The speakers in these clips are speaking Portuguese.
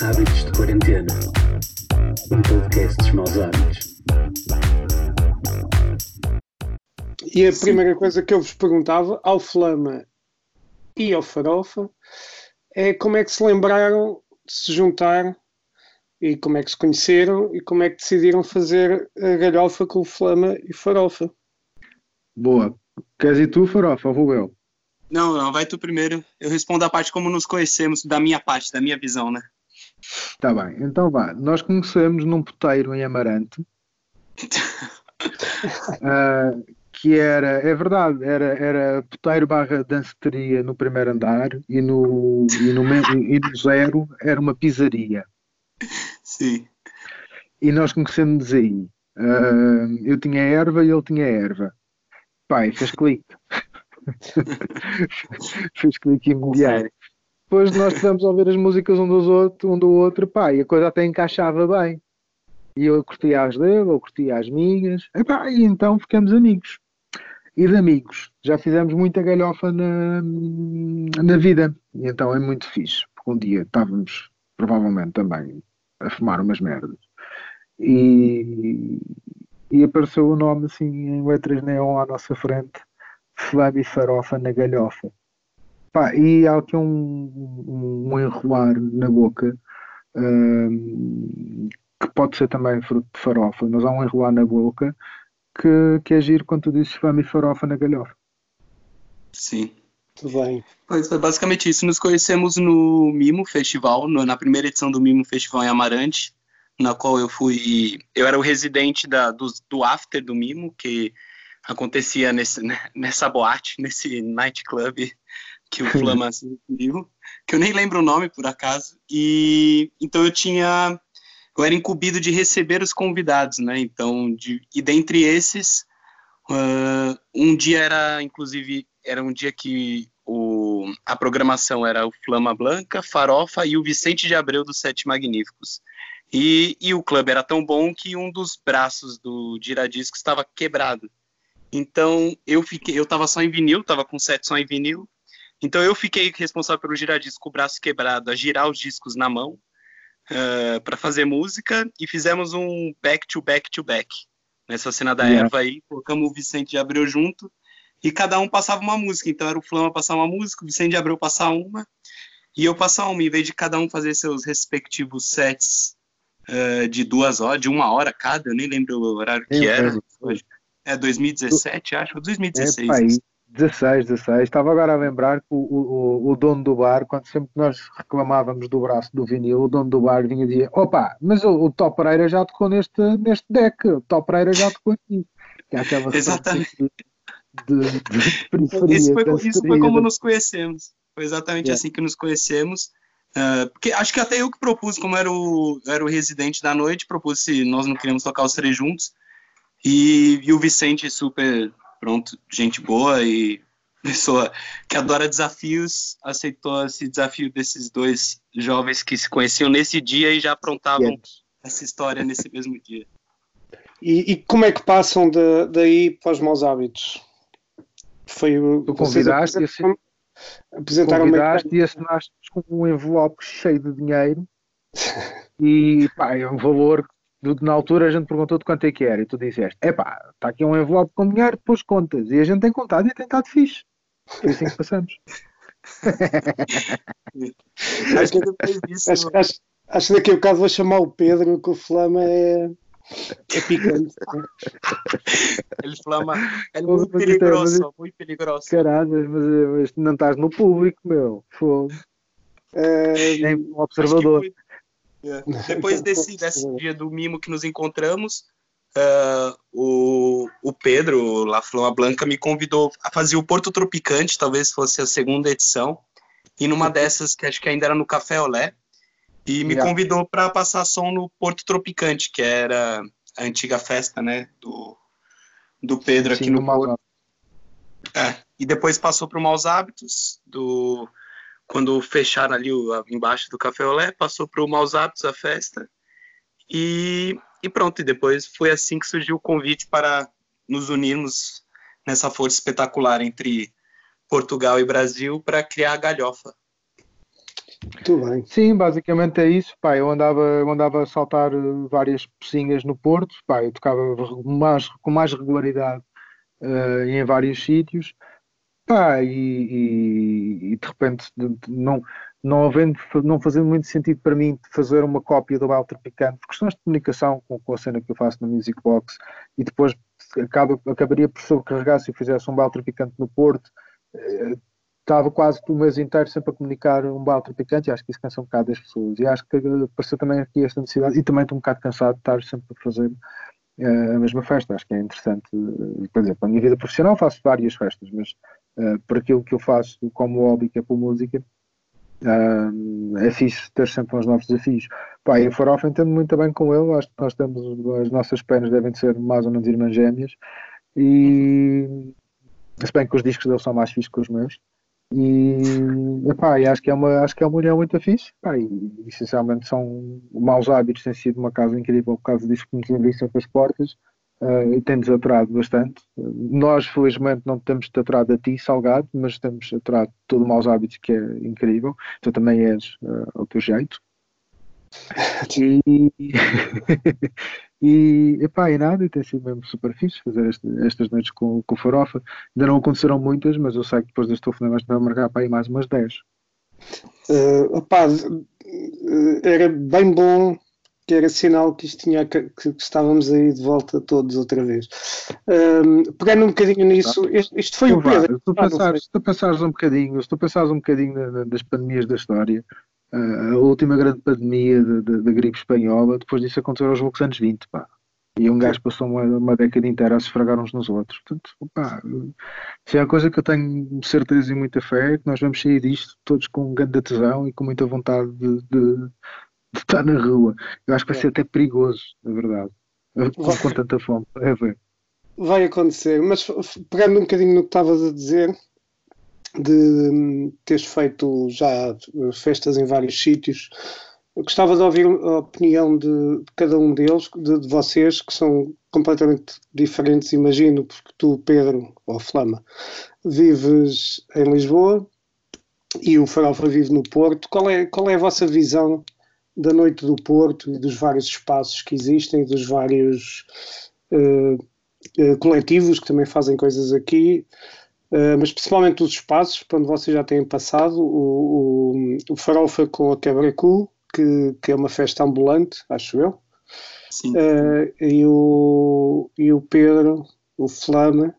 Hábitos de Quarentena Um podcast dos maus hábitos. E a primeira coisa que eu vos perguntava ao Flama e ao Farofa é como é que se lembraram de se juntar e como é que se conheceram e como é que decidiram fazer a galhofa com o Flama e Farofa. Boa. Queres ir tu, Farofa, ou vou eu? Não, não, vai tu primeiro. Eu respondo a parte como nos conhecemos, da minha parte, da minha visão, né? Tá bem, então vá. Nós conhecemos num puteiro em Amarante. uh, que era, é verdade, era, era puteiro barra danceteria no primeiro andar e no, e no, e no zero era uma pizzaria. Sim. E nós conhecemos aí. Uh, eu tinha erva e ele tinha erva. Pai, fez clique. Fez clique imediato. Depois nós estivemos a ouvir as músicas um, dos outro, um do outro, pá, e a coisa até encaixava bem. E eu curtia as dele, eu curtia as minhas, e, pá, e então ficamos amigos. E de amigos, já fizemos muita galhofa na, na vida, e então é muito fixe, porque um dia estávamos, provavelmente também, a fumar umas merdas. E, e apareceu o nome assim em letras neon à nossa frente, Flávio Farofa na galhofa. Pá, e há aqui um, um, um enrolar na boca um, que pode ser também fruto de farofa, mas há um enrolar na boca que, que é giro quando tu dizes fama e farofa na galhofa. Sim. Tudo bem. Pois foi basicamente isso. Nos conhecemos no Mimo Festival, no, na primeira edição do Mimo Festival em Amarante, na qual eu fui. Eu era o residente da, do, do after do Mimo, que acontecia nesse, né, nessa boate, nesse nightclub que o Flama se referiu, que eu nem lembro o nome por acaso, e então eu tinha, eu era incumbido de receber os convidados, né, então, de, e dentre esses, uh, um dia era, inclusive, era um dia que o, a programação era o Flama Blanca, Farofa e o Vicente de Abreu dos Sete Magníficos, e, e o clube era tão bom que um dos braços do Giradisco estava quebrado, então eu fiquei, eu tava só em vinil, tava com set só em vinil, então eu fiquei responsável pelo giradisco com o braço quebrado, a girar os discos na mão uh, para fazer música e fizemos um back to back to back nessa cena da yeah. erva aí, colocamos o Vicente de Abreu junto e cada um passava uma música. Então era o Flama passar uma música, o Vicente de Abreu passar uma e eu passar uma, em vez de cada um fazer seus respectivos sets uh, de duas horas, de uma hora cada, eu nem lembro o horário que era. Hoje. É 2017, acho, 2016. É, 16, 16. Estava agora a lembrar que o, o, o dono do bar, quando sempre nós reclamávamos do braço do vinil, o dono do bar vinha e dizia: opa, mas o, o Top Pereira já tocou neste, neste deck, o Top Pereira já tocou aqui. Que é aquela Exatamente. De, de, de isso, foi, isso foi como nos conhecemos. Foi exatamente yeah. assim que nos conhecemos. Uh, porque acho que até eu que propus, como era o, era o residente da noite, propus se nós não queríamos tocar os três juntos. E, e o Vicente, super pronto, gente boa e pessoa que adora desafios, aceitou esse desafio desses dois jovens que se conheciam nesse dia e já aprontavam yeah. essa história nesse mesmo dia. E, e, como é que passam de, daí para os maus hábitos? Foi o tu convidaste apresentaram, apresentaram convidaste e assinaste com um envelope cheio de dinheiro e pá, é um valor na altura a gente perguntou de quanto é que era e tu disseste, epá, está aqui um envelope com dinheiro, depois contas. E a gente tem contado e tem estado fixe. É assim que passamos. acho, que depois disso... acho, acho, acho que daqui a bocado vou chamar o Pedro, que o Flama é, é picante. Ele flama, é muito perigoso, mas, muito perigoso. Caralho, mas, mas, não estás no público, meu. Fogo. É, Nem um observador. É. Depois desse, desse dia do mimo que nos encontramos, uh, o, o Pedro, La Flama Blanca, me convidou a fazer o Porto Tropicante, talvez fosse a segunda edição, e numa dessas, que acho que ainda era no Café Olé, e me convidou para passar som no Porto Tropicante, que era a antiga festa, né, do, do Pedro Sim, aqui no Porto. É, e depois passou para o Maus Hábitos, do quando fecharam ali o, embaixo do Café Olé, passou para o Maus Hábitos, a festa, e, e pronto, e depois foi assim que surgiu o convite para nos unirmos nessa força espetacular entre Portugal e Brasil para criar a galhofa. Muito bem. Sim, basicamente é isso. Pá, eu andava, eu andava a saltar eh, várias pecinhas no Porto. Pá, eu tocava mais, com mais regularidade uh, em vários sítios. Pá, e, e, e, de repente não, não havendo, não fazendo muito sentido para mim fazer uma cópia do Walter Picante, por questões de comunicação com, com, a cena que eu faço na Music Box, e depois acaba, acabaria por sobrecarregar se eu fizesse um Walter Picante no Porto. Uh, estava quase o mês inteiro sempre a comunicar um balde picante e acho que isso cansa um bocado das pessoas. E acho que apareceu também aqui esta necessidade e também estou um bocado cansado de estar sempre a fazer uh, a mesma festa. Acho que é interessante. Por exemplo, na minha vida profissional faço várias festas, mas uh, por aquilo que eu faço como hobby, que é por música, uh, é fixe ter sempre uns novos desafios. Pá, e a Farofa entendo muito bem com ele. Acho que nós temos, as nossas penas devem ser mais ou menos irmãs gêmeas. E se bem que os discos dele são mais fixos que os meus. E, epá, e acho que é uma acho que é uma união muito fixe epá, e, essencialmente são maus hábitos têm sido uma casa incrível por causa disso que nos abriu sempre as portas uh, e tem-nos aturado bastante nós felizmente não temos te aturado a ti Salgado mas temos aturado todo maus hábitos que é incrível tu também és uh, ao teu jeito e, e, epá, e nada, e tem sido mesmo super fixe fazer este, estas noites com, com Farofa. Ainda não aconteceram muitas, mas eu sei que depois deste telefonema vai marcar para aí mais umas 10. Uh, opá, era bem bom que era sinal que isto tinha que, que estávamos aí de volta todos outra vez. Uh, pegando um bocadinho nisso, isto, isto foi então, o Pedro. Se tu, pensares, tu pensares um bocadinho, se tu pensares um bocadinho das pandemias da história, a última grande pandemia da gripe espanhola, depois disso aconteceu aos poucos anos 20, pá. E um gajo passou uma, uma, década inteira a se esfregar uns nos outros. Portanto, pá, se é uma coisa que eu tenho certeza e muita fé, é que nós vamos sair disto todos com grande tesão e com muita vontade de, de, de estar na rua. Eu acho que vai ser até perigoso, na verdade. Com, com tanta fome. É ver. Vai acontecer, mas pegando um bocadinho no que estavas a dizer, de teres feito já festas em vários sítios. Eu gostava de ouvir a opinião de, de cada um deles, de, de, vocês, que são completamente diferentes, imagino, porque tu, Pedro, ou Flama, vives em Lisboa e o Farofa vive no Porto. Qual é, qual é a vossa visão da noite do Porto e dos vários espaços que existem, dos vários uh, uh, coletivos que também fazem coisas aqui? Uh, mas principalmente os espaços, onde vocês já têm passado, o, o, o Farofa com a Quebra-Cu, que, que é uma festa ambulante, acho eu. Sim. E, o, e o Pedro, o Flama,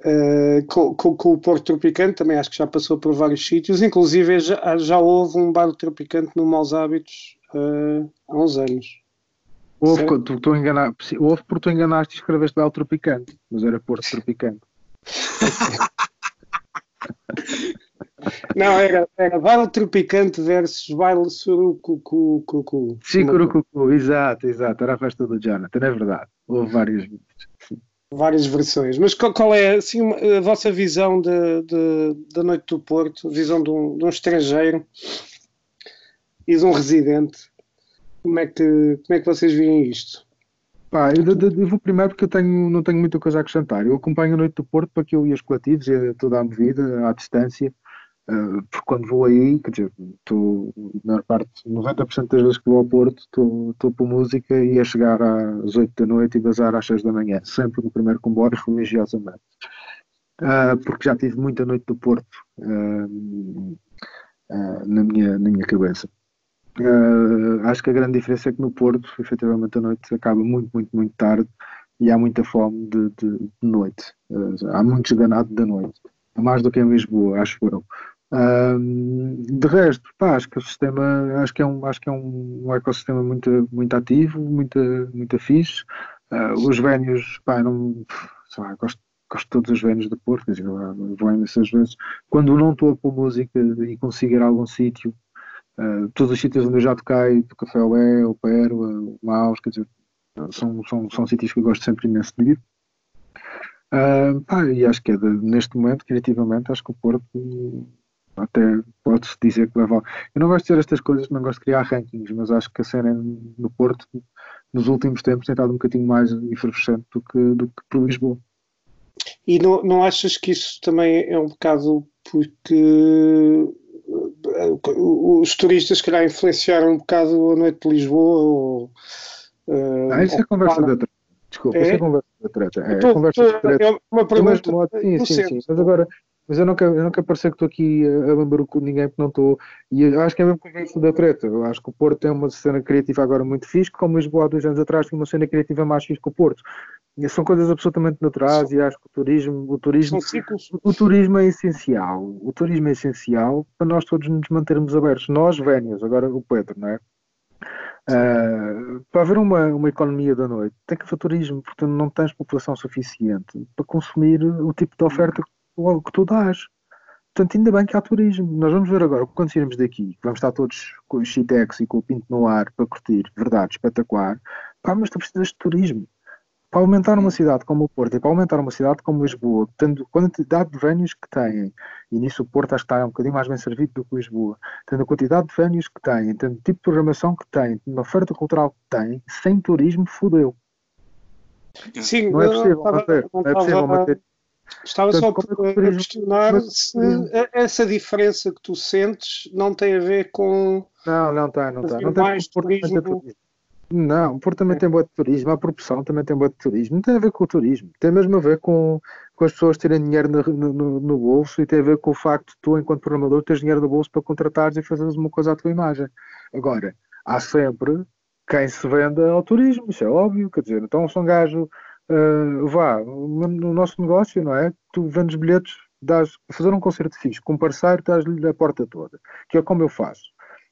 uh, com, com, com, o Porto Tropicante, também acho que já passou por vários sítios, inclusive já, já houve um bar Tropicante no Maus Hábitos há uns anos. Houve, tu, tu enganar, houve porque tu enganaste e escreveste Belo Tropicante, mas era Porto Tropicante. Não, era, era baile tropicante versus baile surucucu. Sim, curucucu, exato, exato. Era a festa do Jonathan, é verdade. Houve várias Várias versões. Mas qual, é assim, a vossa visão de, de, da Noite do Porto? Visão de um, de um estrangeiro e de um residente? Como é que, como é que vocês veem isto? Pá, eu, eu, vou primeiro porque eu tenho, não tenho muita coisa a acrescentar. Eu acompanho a Noite do Porto para que eu e os coletivos toda a movida, à distância, uh, porque quando vou aí, quer dizer, estou, na maior parte, 90% das vezes que vou ao Porto, estou por música e a chegar às 8 da noite e bazar às 6 da manhã, sempre no primeiro comboio, religiosamente. Uh, porque já tive muita Noite do Porto uh, na, minha, na minha cabeça. Acho que a grande diferença é que no Porto, efetivamente, a noite acaba muito, muito, muito tarde e há muita fome de, de, de noite. Há muito ganado da noite. Mais do que em Lisboa, acho eu. Uh, de resto, pá, acho que o sistema, acho que é um, acho que é um, um ecossistema muito, muito ativo, muito, muito fixe. os vénios, pá, não, sei lá, gosto gosto de todos os vénios do Porto, quer dizer, vou imensas vezes. Quando não estou a pôr música e consigo ir a algum sítio, Uh, todos os sítios onde eu já toquei, do Café Ué, o Pero, o Maus, quer dizer, são, são, são sítios que eu gosto sempre imenso de ir. Uh, ah, e acho que é de, neste momento, criativamente, acho que o Porto até pode-se dizer que leva. Eu não gosto de dizer estas coisas, não gosto de criar rankings, mas acho que a cena no Porto, nos últimos tempos, tem estado um bocadinho mais efervescente do que, do que por Lisboa. E não, não achas que isso também é um bocado porque os turistas, se calhar, influenciaram um bocado a noite de Lisboa ou. Uh, ah, isso é conversa de outra. Desculpa, é? isso é conversa de treta. É, tô, conversa treta. É uma pergunta. Sim, sim, sim. Mas agora, mas eu não quero, eu parecer que estou aqui a lamber com ninguém, porque não estou. E eu acho que é mesmo conversa da treta. Eu acho que o Porto tem uma cena criativa agora muito fixe, como Lisboa há dois anos atrás tinha uma cena criativa mais fixe que o Porto. E são coisas absolutamente naturais e acho que o turismo, o turismo, o, o turismo é essencial. O turismo é essencial para nós todos nos mantermos abertos. Nós, vénios, agora o Pedro, não é? Uh, para haver uma, uma economia da noite, tem que haver turismo, portanto não tens população suficiente para consumir o tipo de oferta que, que tu dás. Portanto, ainda bem que há turismo. Nós vamos ver agora, quando sairmos daqui, vamos estar todos com o Chitex e com o Pinto no ar para curtir, verdade, espetacular. Pá, mas tu precisas de turismo. Para aumentar uma cidade como o Porto e para aumentar uma cidade como Lisboa, tendo a quantidade de vénios que têm, e nisso o Porto acho que está um bocadinho mais bem servido do que Lisboa, tendo a quantidade de vénios que têm, tendo o tipo de programação que têm, tendo a oferta cultural que têm, sem turismo, fodeu. Sim, não é possível manter. Não é possível manter. Estava Portanto, só a questionar mas, se essa diferença que tu sentes não tem a ver com. Não, não está, não está. Não tem mais turismo. turismo. Não, o Porto também tem boa de turismo, a proporção também tem boa de turismo. Não tem a ver com o turismo, tem mesmo a ver com, com as pessoas terem dinheiro no, no, no, bolso e tem a ver com o facto de tu, enquanto programador, teres dinheiro no bolso para contratares e fazeres uma coisa à tua imagem. Agora, há sempre quem se venda ao turismo, isso é óbvio, quer dizer, então se um gajo uh, vá no nosso negócio, não é? Tu vendes bilhetes, dás, fazer um concerto fixe com um parceiro, dás-lhe a porta toda, que é como eu faço,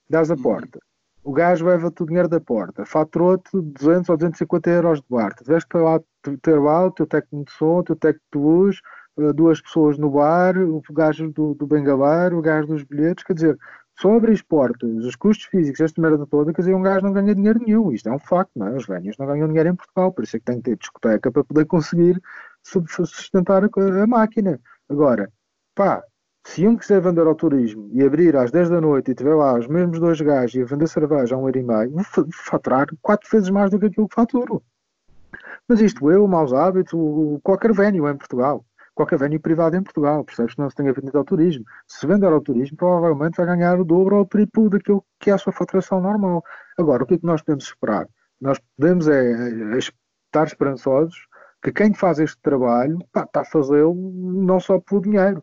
dás a uhum. porta o gajo leva-te o dinheiro da porta, faturou-te 200 ou 250 euros de bar. Tiveste que lá, ter lá o teu técnico de som, o teu técnico de luz, eh, duas pessoas no bar, o gajo do, do bengalar, o gajo dos bilhetes, quer dizer, abrir portas, os custos físicos, esta merda toda, quer dizer, um gajo não ganha dinheiro nenhum. Isto é um facto, não é? Os velhos não ganham dinheiro em Portugal, por isso é que tem que ter discoteca para poder conseguir sustentar a, a máquina. Agora, pá, se um quiser vender ao turismo e abrir às 10 da noite e tiver lá os mesmos dois gajos e vender cerveja a um euro e meio, vou faturar quatro vezes mais do que aquilo que faturo. Mas isto eu, maus hábitos, qualquer vénio em Portugal, qualquer vénio privado em Portugal, percebes que não se tenha vendido ao turismo. Se vender ao turismo, provavelmente vai ganhar o dobro ou o triplo daquilo que é a sua faturação normal. Agora, o que é que nós podemos esperar? Nós podemos é, é estar esperançosos que quem faz este trabalho pá, está a fazê-lo não só pelo dinheiro,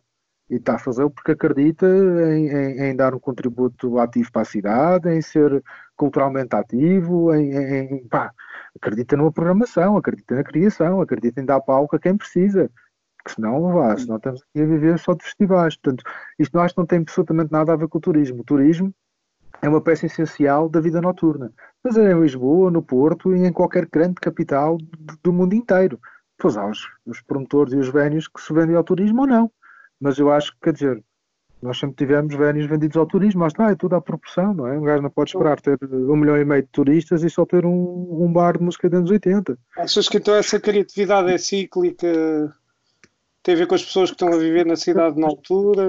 e está a fazê-lo porque acredita em, em, em, dar um contributo ativo para a cidade, em ser culturalmente ativo, em, em pá, acredita numa programação, acredita na criação, acredita em dar palco a quem precisa. Que senão não vá, senão estamos aqui a viver só de festivais. Portanto, isto não acho que não tem absolutamente nada a ver com o turismo. O turismo é uma peça essencial da vida noturna. Mas é em Lisboa, no Porto e em qualquer grande capital do mundo inteiro. Pois há os, os promotores e os vénios que se vendem ao turismo ou não mas eu acho que, quer dizer, nós sempre tivemos vénios vendidos ao turismo, mas está, é tudo à proporção, não é? Um gajo não pode esperar ter um milhão e meio de turistas e só ter um, um bar de música dos anos 80. Achas que então essa criatividade é cíclica? Tem a ver com as pessoas que estão a viver na cidade na altura?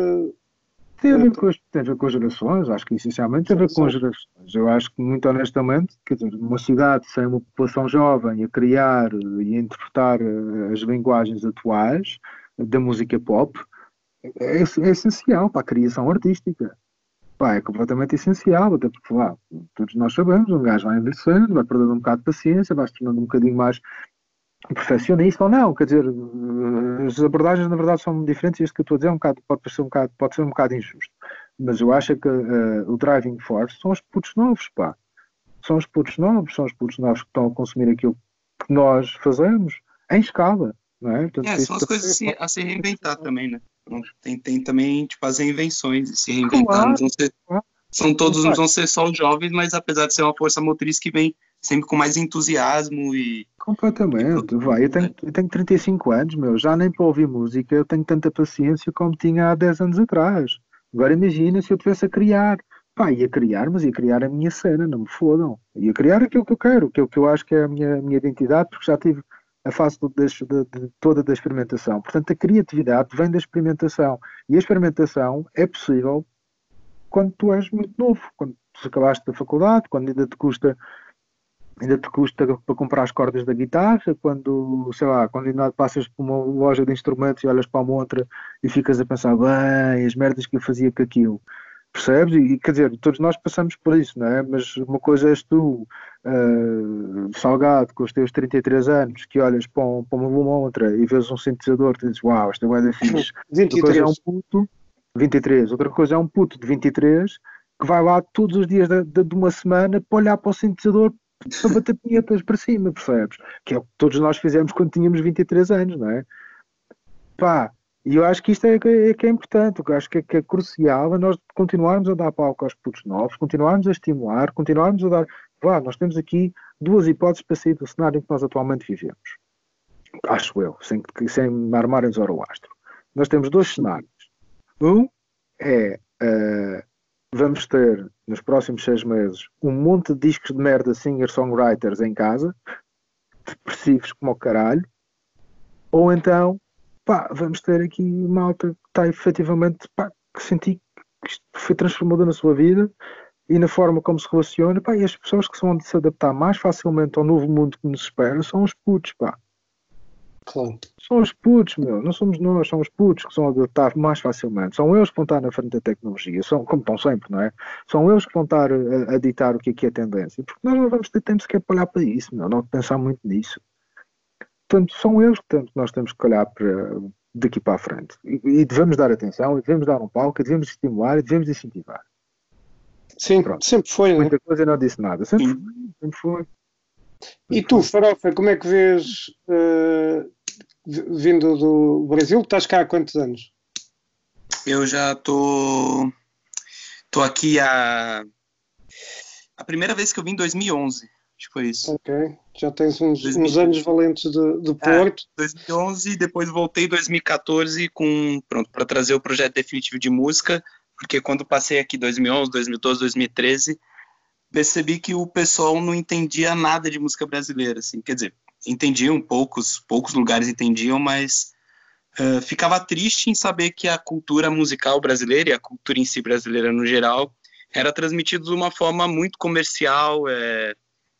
Tem a ver com as, tem a ver com as gerações, acho que essencialmente tem a ver com as gerações. Eu acho que, muito honestamente, quer dizer, uma cidade sem uma população jovem a criar e a interpretar eh, as linguagens atuais da música pop, é, é, essencial para a criação artística. Pá, é completamente essencial, até porque lá, todos nós sabemos, um gajo vai envelhecendo, vai perdendo um bocado de paciência, vai se tornando um bocadinho mais perfeccionista ou não, quer dizer, as abordagens na verdade são diferentes e isso que eu estou a dizer é um bocado, pode, parecer um bocado, pode ser um bocado injusto. Mas eu acho que uh, o driving force são os putos novos, pá. São os putos novos, são os putos novos que estão a consumir aquilo que nós fazemos em escala. Não é? Portanto, é, são as coisas a se reinventar também, né? Tem, tem também, tipo, as reinvenções, se reinventar. Claro. Não vão ser, são todos, não vão ser só os jovens, mas apesar de ser uma força motriz que vem sempre com mais entusiasmo e. Completamente, vai. Eu tenho, eu tenho 35 anos, meu, já nem para ouvir música eu tenho tanta paciência como tinha há 10 anos atrás. Agora imagina se eu tivesse a criar. Pá, ia criar, mas ia criar a minha cena, não me fodam. Ia criar aquilo que eu quero, aquilo que eu acho que é a minha, a minha identidade, porque já tive a fase de, de, de, toda da experimentação. Portanto, a criatividade vem da experimentação. E a experimentação é possível quando tu és muito novo, quando tu acabaste da faculdade, quando ainda te custa ainda te custa para comprar as cordas da guitarra, quando, sei lá, quando ainda passas por uma loja de instrumentos e olhas para a montra e ficas a pensar, bem, as merdas que eu fazia com aquilo. Percebes? E quer dizer, todos nós passamos por isso, não é? Mas uma coisa és tu, uh, salgado, com os teus 33 anos, que olhas para, um, para uma montra e vês um sintetizador e dizes, uau, esta é fixe. 23. Outra coisa é um puto, 23. Outra coisa é um puto de 23 que vai lá todos os dias de, de, de uma semana para olhar para o sintetizador para bater pinhetas para cima, percebes? Que é o que todos nós fizemos quando tínhamos 23 anos, não é? Pá, e eu acho que isto é, é, que é importante, eu acho que é, que é crucial é nós continuarmos a dar palco aos putos novos, continuarmos a estimular, continuarmos a dar. Claro, nós temos aqui duas hipóteses para sair do cenário em que nós atualmente vivemos. Acho eu, sem, sem armarem o astro. Nós temos dois cenários. Um é uh, vamos ter nos próximos seis meses um monte de discos de merda singer-songwriters em casa, depressivos como o caralho, ou então pá, vamos ter aqui malta que está efetivamente, pá, que senti que isto foi transformador na sua vida e na forma como se relaciona, pá, e as pessoas que são de se adaptar mais facilmente ao novo mundo que nos espera são os putos, pá. Claro. São os putos, meu, não somos nós, são os putos que são adaptar mais facilmente. São eles que vão estar na frente da tecnologia, são, como estão sempre, não é? São eles que vão estar a, a ditar o que é que é tendência, porque nós não vamos ter tempo sequer para olhar para isso, meu, não pensar muito nisso. Portanto, são eles que nós temos que olhar para, daqui para a frente. E, e, devemos dar atenção, e devemos dar um palco, e devemos estimular, e devemos incentivar. Sim, Pronto. sempre foi. Né? Muita né? coisa não disse nada. Sempre, foi, sempre foi. E tu, Farofa, como é que vês, uh, vindo do Brasil, estás cá há quantos anos? Eu já estou tô, tô aqui há... A primeira vez que eu vim em 2011. Acho que foi isso. Ok. Já tens uns, uns anos valentes de, de é, Porto. É, 2011, depois voltei em 2014 com pronto para trazer o projeto definitivo de música, porque quando passei aqui 2011, 2012, 2013, percebi que o pessoal não entendia nada de música brasileira, assim, quer dizer, entendiam poucos, poucos lugares entendiam, mas uh, ficava triste em saber que a cultura musical brasileira e a cultura em si brasileira no geral era transmitida de uma forma muito comercial, é,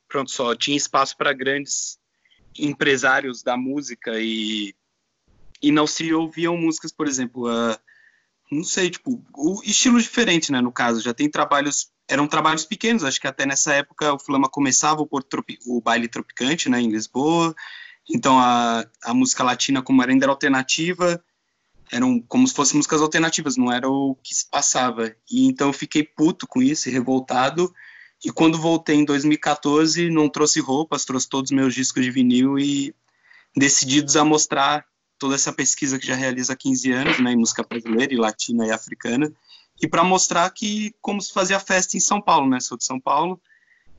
pronto, só tinha espaço para grandes empresários da música e, e não se ouviam músicas, por exemplo, uh, não sei, tipo, o, estilos diferentes, né, no caso, já tem trabalhos, eram trabalhos pequenos, acho que até nessa época o Flama começava o, o baile tropicante, né, em Lisboa, então a, a música latina como era ainda era alternativa, eram como se fossem músicas alternativas, não era o que se passava, e então eu fiquei puto com isso, revoltado, e quando voltei em 2014, não trouxe roupas, trouxe todos os meus discos de vinil e decididos a mostrar toda essa pesquisa que já realiza há 15 anos, né, em música brasileira e latina e africana, e para mostrar que como se fazia festa em São Paulo, né, sou de São Paulo,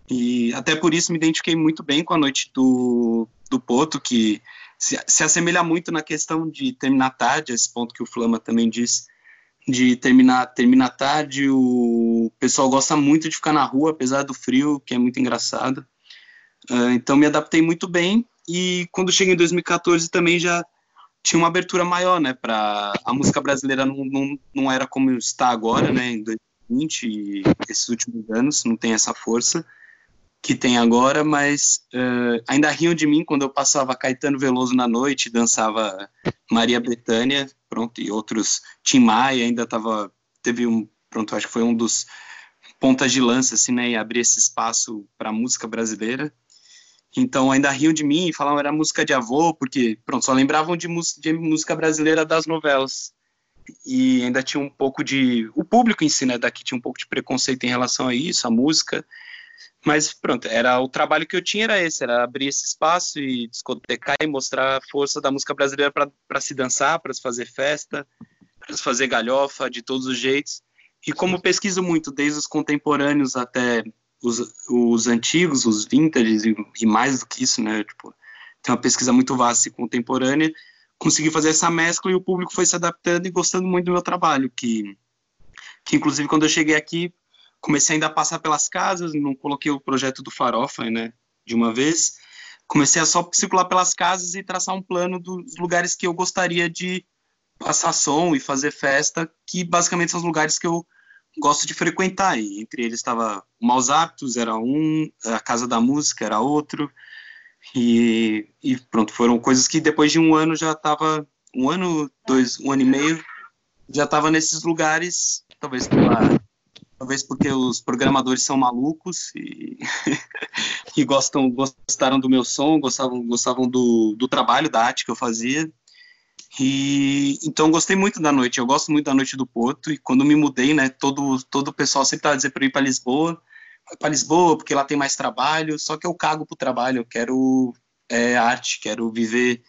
e até por isso me identifiquei muito bem com a noite do, do Poto, que se, se assemelha muito na questão de terminar tarde, esse ponto que o Flama também disse, de terminar, terminar tarde. O pessoal gosta muito de ficar na rua, apesar do frio, que é muito engraçado. Uh, então me adaptei muito bem e quando cheguei em 2014 também já tinha uma abertura maior, né, para a música brasileira não, não, não era como está agora, né, em 2020 e esses últimos anos, não tem essa força que tem agora, mas uh, ainda riam de mim quando eu passava Caetano Veloso na noite, dançava Maria Bethânia, pronto, e outros, Tim Maia ainda estava, teve um, pronto, acho que foi um dos pontas de lança, assim, né, e abrir esse espaço para música brasileira. Então ainda riam de mim e falavam era música de avô, porque, pronto, só lembravam de, de música brasileira das novelas. E ainda tinha um pouco de. O público em si, né, daqui tinha um pouco de preconceito em relação a isso, a música. Mas pronto, era o trabalho que eu tinha era esse, era abrir esse espaço e discotecar e mostrar a força da música brasileira para se dançar, para se fazer festa, para se fazer galhofa de todos os jeitos. E como pesquiso muito, desde os contemporâneos até os, os antigos, os vintages e, e, mais do que isso, né? Tipo, tem uma pesquisa muito vasta e contemporânea. Consegui fazer essa mescla e o público foi se adaptando e gostando muito do meu trabalho, que, que inclusive quando eu cheguei aqui comecei ainda a passar pelas casas, não coloquei o projeto do Farofa, né, de uma vez. Comecei a só circular pelas casas e traçar um plano dos lugares que eu gostaria de passar som e fazer festa, que basicamente são os lugares que eu gosto de frequentar. E entre eles estava Maus Hábitos, era um, a Casa da Música era outro. E, e pronto, foram coisas que depois de um ano já estava, um ano, dois, um ano e meio, já estava nesses lugares, talvez pela talvez porque os programadores são malucos e, e gostam, gostaram do meu som, gostavam, gostavam do, do trabalho, da arte que eu fazia. E então gostei muito da noite. Eu gosto muito da noite do Porto e quando me mudei, né, todo todo o pessoal sempre estava dizendo para ir para Lisboa, para Lisboa porque lá tem mais trabalho. Só que eu cago pro trabalho. Eu quero é, arte, quero viver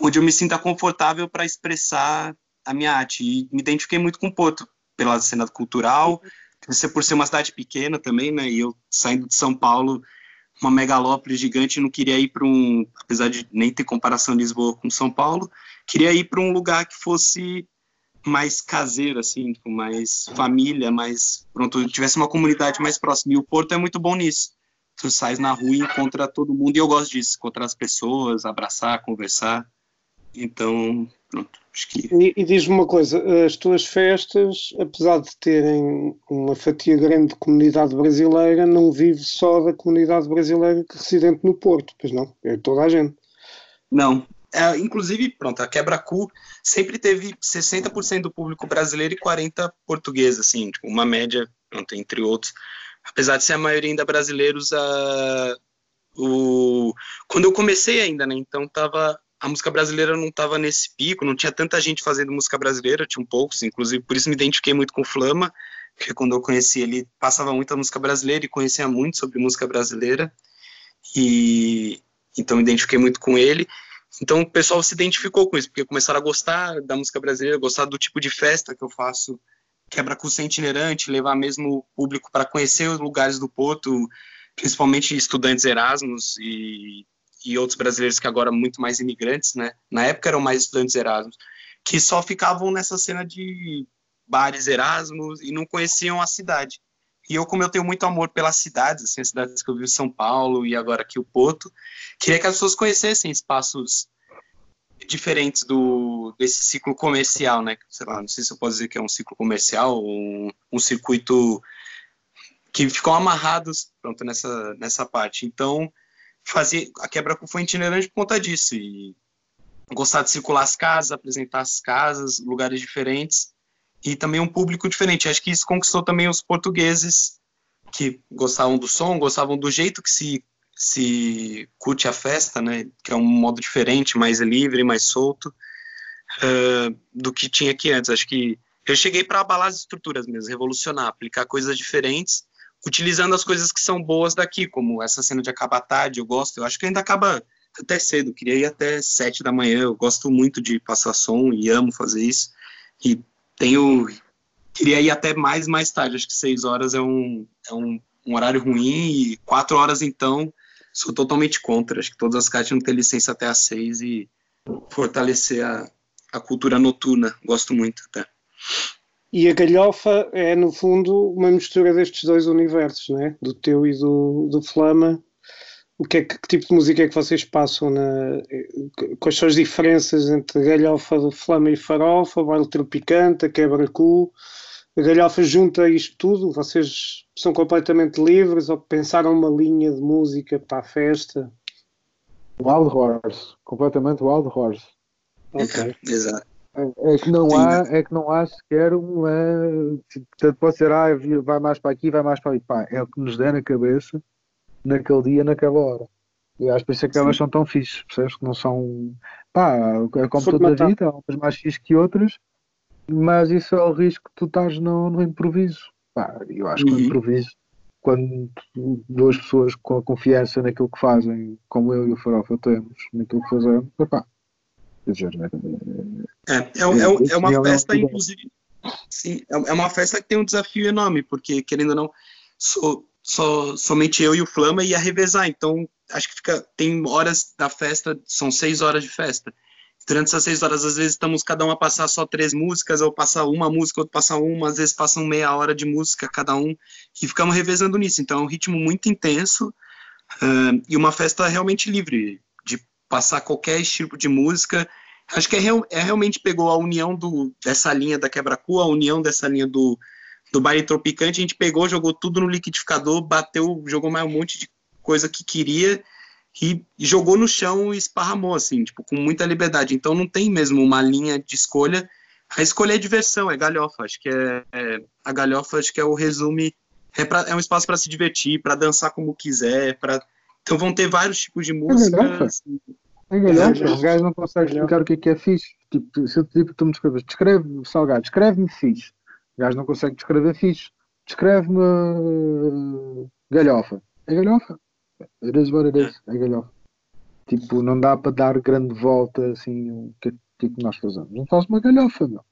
onde eu me sinta confortável para expressar a minha arte. E me identifiquei muito com o Porto pela cena cultural, por ser uma cidade pequena também, né? E eu saindo de São Paulo uma megalópole gigante, não queria ir para um, apesar de nem ter comparação Lisboa com São Paulo, queria ir para um lugar que fosse mais caseiro, assim, com mais família, mais, pronto, tivesse uma comunidade mais próxima. E o Porto é muito bom nisso. Tu sai na rua e encontra todo mundo, e eu gosto disso, encontrar as pessoas, abraçar, conversar. Então, pronto, acho que... E, e diz-me uma coisa, as tuas festas, apesar de terem uma fatia grande de comunidade brasileira, não vive só da comunidade brasileira residente no Porto, pois não? É toda a gente. Não, é, inclusive, pronto, a Quebra-Cu sempre teve 60% do público brasileiro e 40% português, assim, tipo, uma média, pronto, entre outros. Apesar de ser a maioria ainda brasileiros, a, o, quando eu comecei ainda, né, então tava, a música brasileira não estava nesse pico, não tinha tanta gente fazendo música brasileira, tinha um poucos, inclusive, por isso me identifiquei muito com Flama, porque quando eu conheci ele, passava muita música brasileira e conhecia muito sobre música brasileira, e então me identifiquei muito com ele, então o pessoal se identificou com isso, porque começaram a gostar da música brasileira, gostar do tipo de festa que eu faço, quebra-curso itinerante, levar mesmo o público para conhecer os lugares do Porto, principalmente estudantes Erasmus e, e outros brasileiros que agora muito mais imigrantes, né? Na época eram mais estudantes Erasmus, que só ficavam nessa cena de bares Erasmus e não conheciam a cidade. E eu, como eu tenho muito amor pelas cidades, assim, as cidades que eu vivo, São Paulo e agora aqui o Porto, queria que as pessoas conhecessem espaços diferentes do desse ciclo comercial, né? Sei lá, não sei se eu posso dizer que é um ciclo comercial um, um circuito que ficam amarrados, pronto, nessa nessa parte. Então, fazer a quebra foi itinerante por conta disso e gostar de circular as casas, apresentar as casas, lugares diferentes e também um público diferente. Acho que isso conquistou também os portugueses que gostavam do som, gostavam do jeito que se se curte a festa, né? Que é um modo diferente, mais livre, mais solto uh, do que tinha aqui antes. Acho que eu cheguei para abalar as estruturas mesmo, revolucionar, aplicar coisas diferentes, utilizando as coisas que são boas daqui, como essa cena de acabar tarde. Eu gosto. Eu acho que ainda acaba até cedo. Queria ir até sete da manhã. Eu gosto muito de passar som e amo fazer isso. E tenho queria ir até mais mais tarde, acho que seis horas é um, é um, um, horário ruim e quatro horas então sou totalmente contra, acho que todas as casas não ter licença até às seis e fortalecer a, a cultura noturna, gosto muito até. E a galhofa é, no fundo, uma mistura destes dois universos, né? do teu e do, do Flama, o que, é, que, que, tipo de música é que vocês passam na, quais são as diferenças entre galhofa do flama e farofa, baile tropicante, a quebra-cu a galhofa junta isto tudo, vocês são completamente livres ou pensaram uma linha de música para a festa? Wild Horse, completamente Wild Horse. Ok. Exato. É, é, que não há, é que não há sequer uma. Portanto, pode ser, ah, vai mais para aqui, vai mais para ali. Pá, é o que nos der na cabeça naquele dia, naquela hora. E acho que isso é que elas são tão fixes, percebes? Que não são. Pá, é como toda a vida, há umas mais fixes que outras, mas isso é o risco que tu estás no, no improviso. Pá, eu acho que o uhum. improviso, quando duas pessoas com a confiança naquilo que fazem, como eu e o Farofa temos, naquilo que fazemos, pá. É, é, é, é, é uma festa, inclusive. Sim, é uma festa que tem um desafio enorme, porque, querendo ou não, sou, só somente eu e o Flama ia revezar. Então, acho que fica tem horas da festa, são seis horas de festa. Durante essas seis horas, às vezes estamos cada um a passar só três músicas, ou passar uma música, outro passar uma, às vezes passam meia hora de música cada um, e ficamos revezando nisso. Então, é um ritmo muito intenso uh, e uma festa realmente livre de passar qualquer tipo de música. Acho que é, é realmente pegou a união do, dessa linha da quebra-cu, a união dessa linha do, do baile tropicante, a gente pegou, jogou tudo no liquidificador, bateu, jogou mais um monte de coisa que queria e jogou no chão e esparramou, assim, tipo, com muita liberdade. Então não tem mesmo uma linha de escolha, a escolha é diversão, é galhofa. Acho que é, é a galhofa acho que é o resume. É, pra, é um espaço para se divertir, para dançar como quiser, para então vão ter vários tipos de música. É galhofa. É o gajo não consegue explicar o que é que é fixe. Tipo, se eu te digo, tu me descreves, descreve salgado, descreve-me fixe. O gajo não consegue descrever fixe. Descreve-me uh, galhofa. É galhofa. It is what it is. É galhofa. Tipo, não dá para dar grande volta assim o que tipo nós fazemos. Não faz uma galhofa, meu.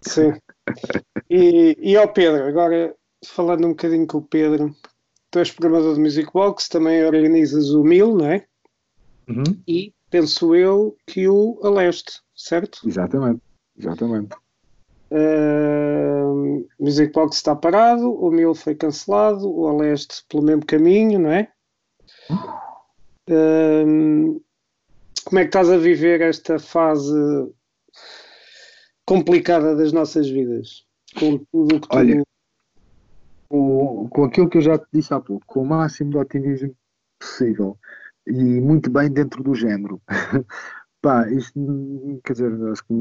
Sim. E, e ao Pedro, agora falando um bocadinho com o Pedro, tu és programador de Music Box, também organizas o Mil, não é? Uhum. E penso eu que o Aleste, certo? Exatamente, exatamente. Uh, Music Box está parado, o Mil foi cancelado, o Aleste pelo mesmo caminho, não é? Uh, como é que estás a viver esta fase complicada das nossas vidas? Com tudo o que tu Olha, com, com aquilo que eu já te disse há pouco, com o máximo de otimismo possível e muito bem dentro do género. Pá, isto, quer dizer, acho que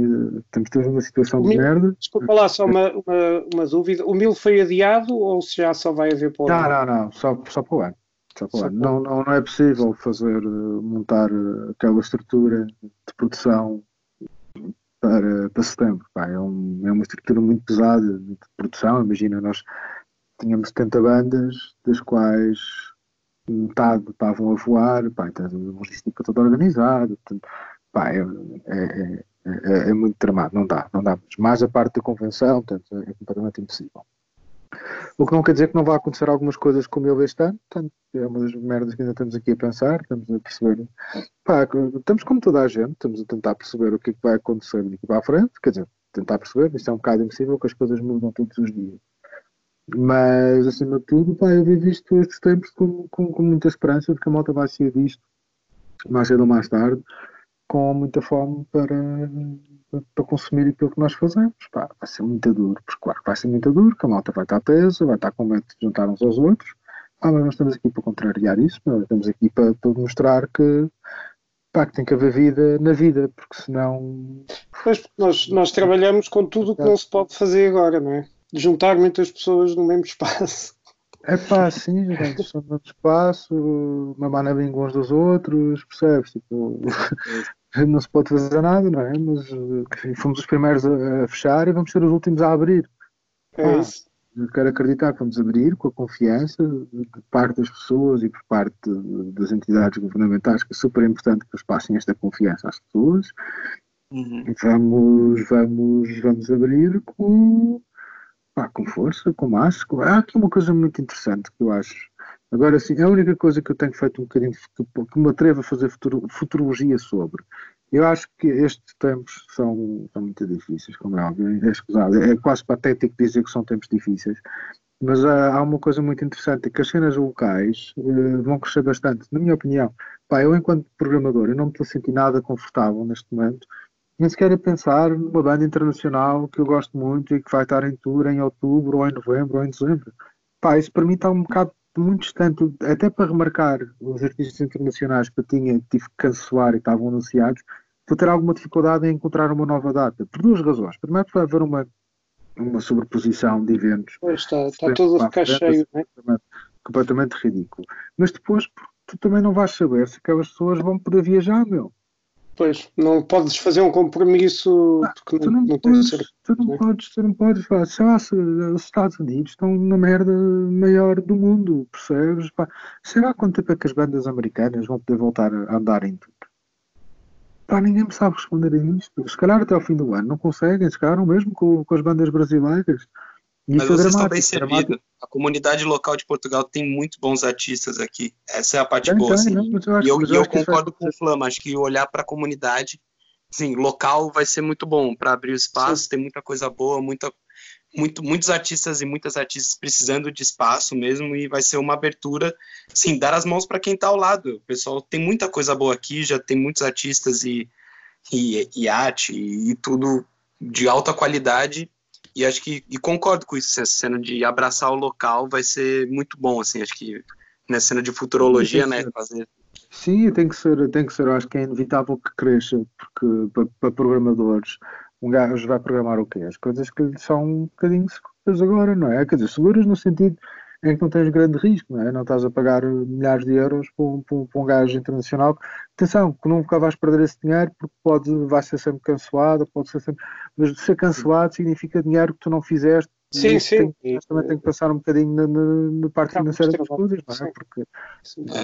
temos todos uma situação de merda. Desculpa lá, só uma, uma, uma, dúvida. O mil foi adiado ou se já só vai haver para o ano? Não, não, não, só, só para o ano. Só para o ano. Não, não, não é possível fazer, montar aquela estrutura de produção para, para setembro. Pá, é, um, é uma estrutura muito pesada de produção. Imagina, nós tínhamos 70 bandas, das quais metade estavam a voar, pá, então a logística toda organizada, portanto, pá, é, é, é, é, muito tramado, não dá, não dá. Mais a parte da convenção, portanto, é completamente impossível. O que não quer dizer que não vai acontecer algumas coisas como eu este ano, portanto, é uma das merdas que ainda estamos aqui a pensar, estamos a perceber, pá, estamos como toda a gente, estamos a tentar perceber o que é que vai acontecer daqui para a frente, quer dizer, tentar perceber, isto é um bocado impossível, que as coisas mudam todos os dias. Mas, acima de tudo, pá, eu vivo isto estes tempos com, com, com, muita esperança de que a malta vai sair disto mais cedo ou mais tarde, com muita fome para, para consumir aquilo que nós fazemos. Pá, vai ser muito duro, porque claro que vai ser muito duro, que a malta vai estar presa, vai estar com medo de juntar uns aos outros. Ah, mas nós estamos aqui para contrariar isso, nós estamos aqui para, para mostrar que, pá, que tem que haver vida na vida, porque senão. Pois, nós, nós trabalhamos com tudo o que não se pode fazer agora, não é? juntar muitas pessoas no mesmo espaço. É pá, sim, gente, estão no mesmo espaço, mamar na língua uns dos outros, percebes? Tipo, não se pode fazer nada, não é? Mas fomos os primeiros a, fechar e vamos ser os últimos a abrir. É isso. Eu quero acreditar que vamos abrir com a confiança de parte das pessoas e por parte das entidades governamentais, que é super importante que eles passem esta confiança às pessoas. Uhum. Vamos, vamos, vamos abrir com, pá, com força, com. Com... Há aqui uma coisa muito interessante que eu acho. Agora, sim, a única coisa que eu tenho feito um bocadinho, que, me atrevo a fazer futuro, futurologia sobre, eu acho que estes tempos são, são muito difíceis, como é óbvio, é escusado. É quase patético dizer que são tempos difíceis, mas há, há uma coisa muito interessante, é que as cenas locais uh, vão crescer bastante, na minha opinião. Pá, eu enquanto programador, eu não me estou a sentir nada confortável neste momento, nem sequer a pensar numa banda internacional que eu gosto muito e que vai estar em tour em outubro, ou em novembro, ou em dezembro. Pá, isso para mim está um bocado muito distante, até para remarcar os artistas internacionais que eu tinha, tive que cancelar e estavam anunciados, vou ter alguma dificuldade em encontrar uma nova data, por duas razões. Primeiro, vai haver uma, uma sobreposição de eventos. Pois está, está tudo a ficar cheio, não é? Completamente, completamente ridículo. Mas depois, tu também não vais saber se aquelas pessoas vão poder viajar, meu. Pois, não podes fazer um compromisso ah, porque tu não, não, podes, ser, tu não né? podes, tu não podes, pá, sei lá, os Estados Unidos estão na merda maior do mundo, percebes? Pá, sei lá quanto tempo é que as bandas americanas vão poder voltar a andar em tudo. Pá, ninguém me sabe responder a isto. Se calhar até ao fim do ano não conseguem, se calhar mesmo com, com as bandas brasileiras. Mas é vocês estão bem servidos. A comunidade local de Portugal tem muito bons artistas aqui. Essa é a parte tem, boa. Tem, assim. não, eu acho, e eu, eu, eu concordo com o Flama. Acho que olhar para a comunidade, sim, local vai ser muito bom para abrir o espaço. Sim. Tem muita coisa boa, muita, muito, muitos artistas e muitas artistas precisando de espaço mesmo. E vai ser uma abertura, sim, dar as mãos para quem está ao lado. O pessoal tem muita coisa boa aqui, já tem muitos artistas e, e, e arte e, e tudo de alta qualidade e acho que e concordo com isso, essa cena de abraçar o local vai ser muito bom, assim, acho que nessa cena de futurologia, né, fazer Sim, tem que ser, tem que ser, acho que é inevitável que cresça, porque para, para programadores um gajo vai programar o quê? As coisas que são um bocadinho seguras agora, não é? Quer dizer, seguras no sentido em que não tens grande risco, não é? Não estás a pagar milhares de euros para um, para um, para um gajo internacional. Atenção, que nunca vais perder esse dinheiro porque pode, vai ser sempre cancelado, pode ser sempre. Mas ser cancelado significa dinheiro que tu não fizeste Sim, sim. Tem, também tem que pensar um bocadinho na, na, parte financeira das coisas, não é? Porque,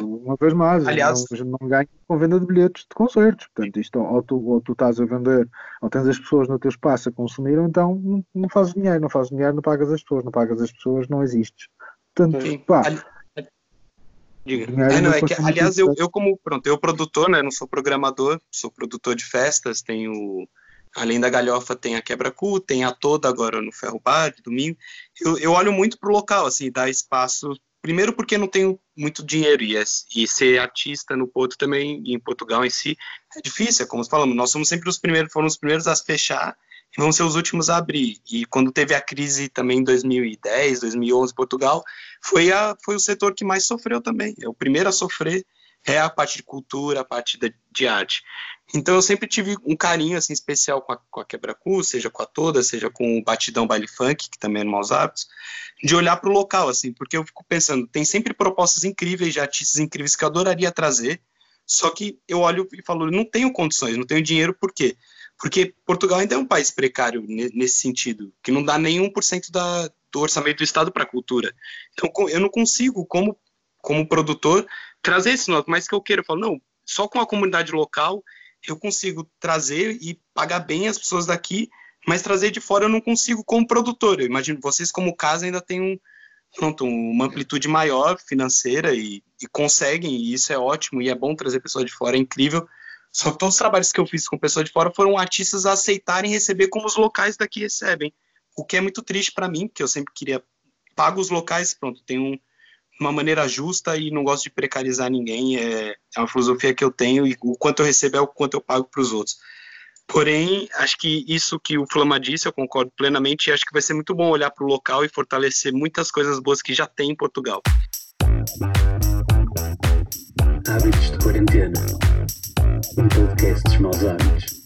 uma vez mais, Aliás, não, não ganha com venda de bilhetes de concertos. Portanto, isto ou tu, ou tu estás a vender, ou tens as pessoas no teu espaço a consumir, ou então não, não fazes dinheiro, não fazes dinheiro, não pagas as pessoas, não pagas as pessoas, não existes. Portanto, sim. pá. Diga. É, não, é que, aliás, eu, eu como pronto, eu produtor, né, não sou programador, sou produtor de festas, tenho além da galhofa tem a quebra-cu, tem a toda agora no Ferro Bar, domingo. Eu, eu olho muito pro local, assim, dar espaço. Primeiro porque não tenho muito dinheiro e, é, e ser artista no Porto também, em Portugal em si, é difícil, é como falamos, nós somos sempre os primeiros, foram os primeiros a fechar e vão ser os últimos a abrir. E quando teve a crise também em 2010, 2011, Portugal, foi, a, foi o setor que mais sofreu também, é o primeiro a sofrer é a parte de cultura, a parte de, de arte. Então eu sempre tive um carinho assim especial com a, com a quebra-cu, seja com a toda, seja com o batidão baile funk, que também é no Maus Hábitos, de olhar para o local, assim, porque eu fico pensando, tem sempre propostas incríveis de artistas incríveis que eu adoraria trazer, só que eu olho e falo, não tenho condições, não tenho dinheiro, por quê? Porque Portugal ainda é um país precário nesse sentido, que não dá nenhum por cento do orçamento do Estado para a cultura. Então eu não consigo, como, como produtor, trazer esse nome, mas que eu quero, eu falo, não, só com a comunidade local eu consigo trazer e pagar bem as pessoas daqui, mas trazer de fora eu não consigo como produtor. Eu imagino vocês como casa ainda tem um pronto, uma amplitude maior financeira e, e conseguem, e isso é ótimo e é bom trazer pessoas de fora, é incrível. Só que todos os trabalhos que eu fiz com pessoas de fora foram artistas a aceitarem receber como os locais daqui recebem, o que é muito triste para mim, porque eu sempre queria pago os locais, pronto, tem um uma maneira justa e não gosto de precarizar ninguém. É, é uma filosofia que eu tenho e o quanto eu recebo é o quanto eu pago para os outros. Porém, acho que isso que o Flama disse, eu concordo plenamente, e acho que vai ser muito bom olhar para o local e fortalecer muitas coisas boas que já tem em Portugal. Hábitos de Quarentena um podcast dos maus hábitos.